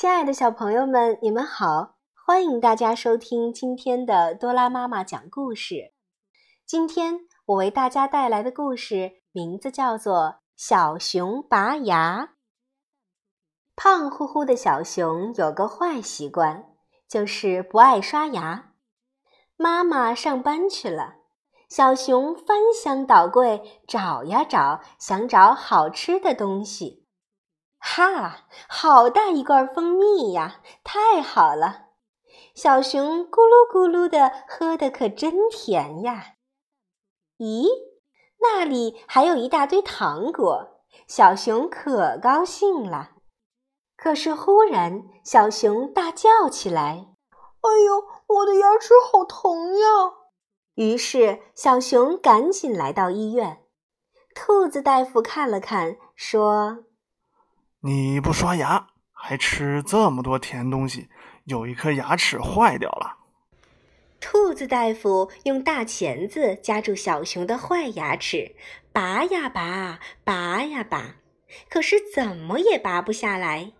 亲爱的小朋友们，你们好！欢迎大家收听今天的多拉妈妈讲故事。今天我为大家带来的故事名字叫做《小熊拔牙》。胖乎乎的小熊有个坏习惯，就是不爱刷牙。妈妈上班去了，小熊翻箱倒柜找呀找，想找好吃的东西。哈，好大一罐蜂蜜呀！太好了，小熊咕噜咕噜的喝的可真甜呀。咦，那里还有一大堆糖果，小熊可高兴了。可是忽然，小熊大叫起来：“哎呦，我的牙齿好疼呀！”于是，小熊赶紧来到医院。兔子大夫看了看，说。你不刷牙，还吃这么多甜东西，有一颗牙齿坏掉了。兔子大夫用大钳子夹住小熊的坏牙齿，拔呀拔，拔呀拔，可是怎么也拔不下来。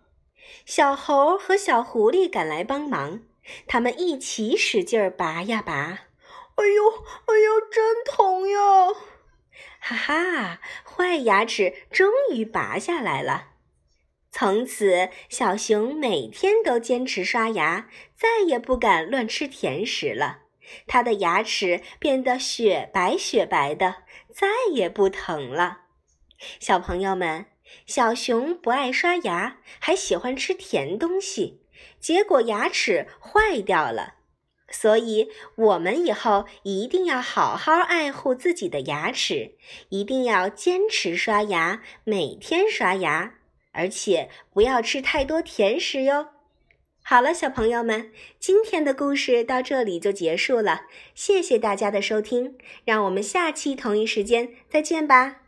小猴和小狐狸赶来帮忙，他们一起使劲拔呀拔。哎呦，哎呦，真疼呀！哈哈，坏牙齿终于拔下来了。从此，小熊每天都坚持刷牙，再也不敢乱吃甜食了。它的牙齿变得雪白雪白的，再也不疼了。小朋友们，小熊不爱刷牙，还喜欢吃甜东西，结果牙齿坏掉了。所以，我们以后一定要好好爱护自己的牙齿，一定要坚持刷牙，每天刷牙。而且不要吃太多甜食哟。好了，小朋友们，今天的故事到这里就结束了。谢谢大家的收听，让我们下期同一时间再见吧。